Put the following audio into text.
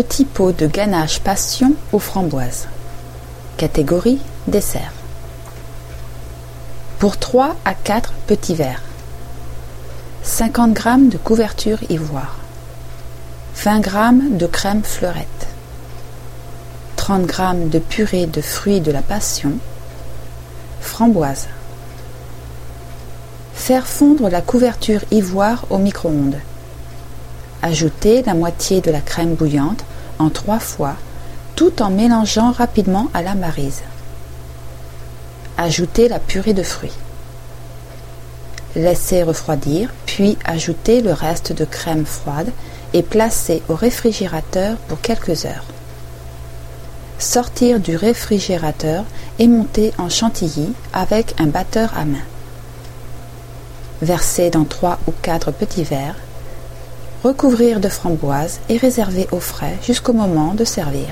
Petit pot de ganache passion aux framboises. Catégorie dessert. Pour 3 à 4 petits verres. 50 g de couverture ivoire. 20 g de crème fleurette. 30 g de purée de fruits de la passion. Framboise. Faire fondre la couverture ivoire au micro-ondes. Ajoutez la moitié de la crème bouillante en trois fois, tout en mélangeant rapidement à la marise. Ajoutez la purée de fruits. Laissez refroidir, puis ajoutez le reste de crème froide et placez au réfrigérateur pour quelques heures. Sortir du réfrigérateur et monter en chantilly avec un batteur à main. Verser dans trois ou quatre petits verres recouvrir de framboises et réserver au frais jusqu'au moment de servir.